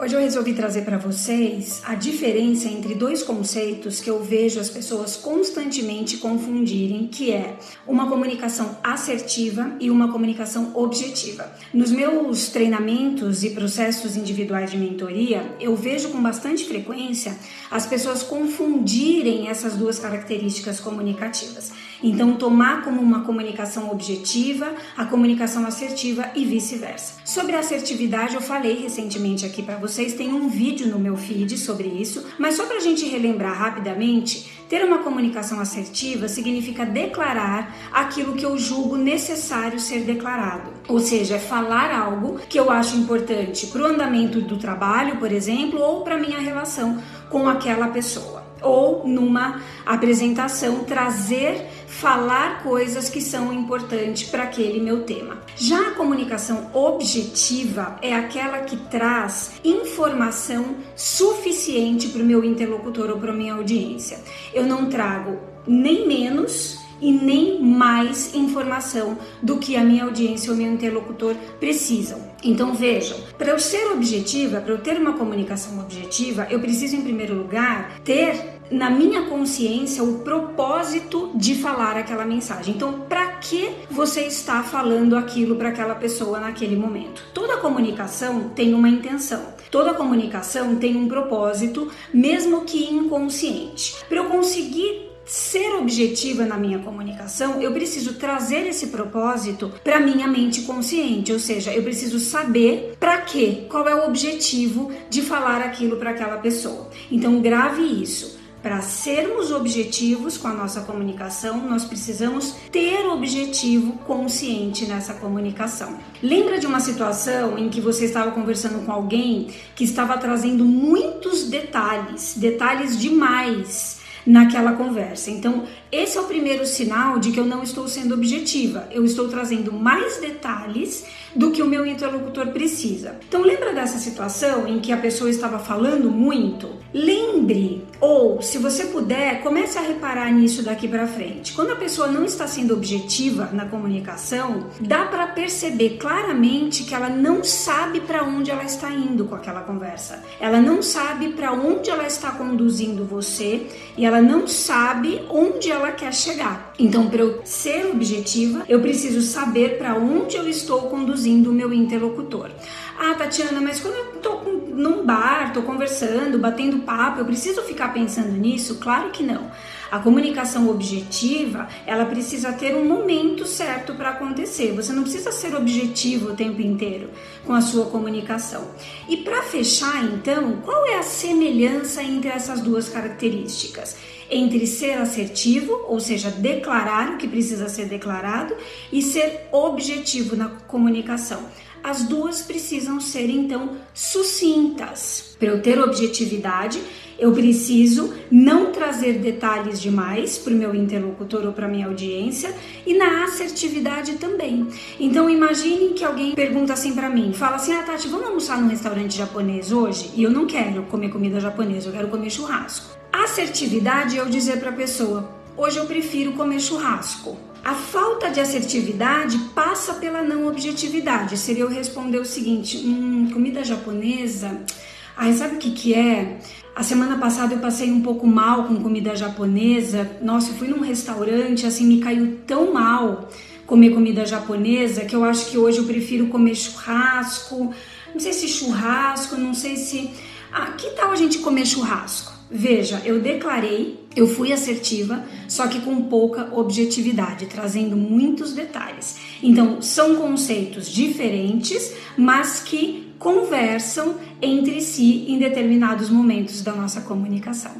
Hoje eu resolvi trazer para vocês a diferença entre dois conceitos que eu vejo as pessoas constantemente confundirem, que é uma comunicação assertiva e uma comunicação objetiva. Nos meus treinamentos e processos individuais de mentoria, eu vejo com bastante frequência as pessoas confundirem essas duas características comunicativas. Então, tomar como uma comunicação objetiva a comunicação assertiva e vice-versa. Sobre assertividade, eu falei recentemente aqui para vocês, tem um vídeo no meu feed sobre isso, mas só para a gente relembrar rapidamente, ter uma comunicação assertiva significa declarar aquilo que eu julgo necessário ser declarado. Ou seja, é falar algo que eu acho importante para o andamento do trabalho, por exemplo, ou para minha relação com aquela pessoa ou numa apresentação trazer, falar coisas que são importantes para aquele meu tema. Já a comunicação objetiva é aquela que traz informação suficiente para o meu interlocutor ou para minha audiência. Eu não trago nem menos e nem mais informação do que a minha audiência ou meu interlocutor precisam. Então vejam, para eu ser objetiva, para eu ter uma comunicação objetiva, eu preciso em primeiro lugar ter na minha consciência o propósito de falar aquela mensagem. Então, para que você está falando aquilo para aquela pessoa naquele momento? Toda comunicação tem uma intenção. Toda comunicação tem um propósito, mesmo que inconsciente. Para eu conseguir ser objetiva na minha comunicação, eu preciso trazer esse propósito para minha mente consciente, ou seja, eu preciso saber para quê, qual é o objetivo de falar aquilo para aquela pessoa. Então grave isso. Para sermos objetivos com a nossa comunicação, nós precisamos ter objetivo consciente nessa comunicação. Lembra de uma situação em que você estava conversando com alguém que estava trazendo muitos detalhes, detalhes demais naquela conversa. Então, esse é o primeiro sinal de que eu não estou sendo objetiva. Eu estou trazendo mais detalhes do que o meu interlocutor precisa. Então, lembra dessa situação em que a pessoa estava falando muito? Lembre, ou se você puder, comece a reparar nisso daqui para frente. Quando a pessoa não está sendo objetiva na comunicação, dá para perceber claramente que ela não sabe para onde ela está indo com aquela conversa. Ela não sabe para onde ela está conduzindo você e ela não sabe onde ela quer chegar. Então, para eu ser objetiva, eu preciso saber para onde eu estou conduzindo o meu interlocutor. Ah, Tatiana, mas quando eu tô num bar, tô conversando, batendo papo, eu preciso ficar pensando nisso? Claro que não. A comunicação objetiva, ela precisa ter um momento certo para acontecer. Você não precisa ser objetivo o tempo inteiro com a sua comunicação. E para fechar, então, qual é a semelhança entre essas duas características? Entre ser assertivo, ou seja, declarar o que precisa ser declarado, e ser objetivo na comunicação as duas precisam ser então sucintas. Para eu ter objetividade, eu preciso não trazer detalhes demais para o meu interlocutor ou para minha audiência e na assertividade também. Então imagine que alguém pergunta assim para mim, fala assim: "Ah, Tati, vamos almoçar num restaurante japonês hoje?" E eu não quero comer comida japonesa, eu quero comer churrasco. Assertividade é eu dizer para a pessoa: "Hoje eu prefiro comer churrasco." A falta de assertividade passa pela não objetividade. Seria eu responder o seguinte: hum, comida japonesa. Ai, sabe o que, que é? A semana passada eu passei um pouco mal com comida japonesa. Nossa, eu fui num restaurante, assim, me caiu tão mal comer comida japonesa que eu acho que hoje eu prefiro comer churrasco. Não sei se churrasco, não sei se. Ah, que tal a gente comer churrasco? Veja, eu declarei, eu fui assertiva, só que com pouca objetividade, trazendo muitos detalhes. Então, são conceitos diferentes, mas que conversam entre si em determinados momentos da nossa comunicação.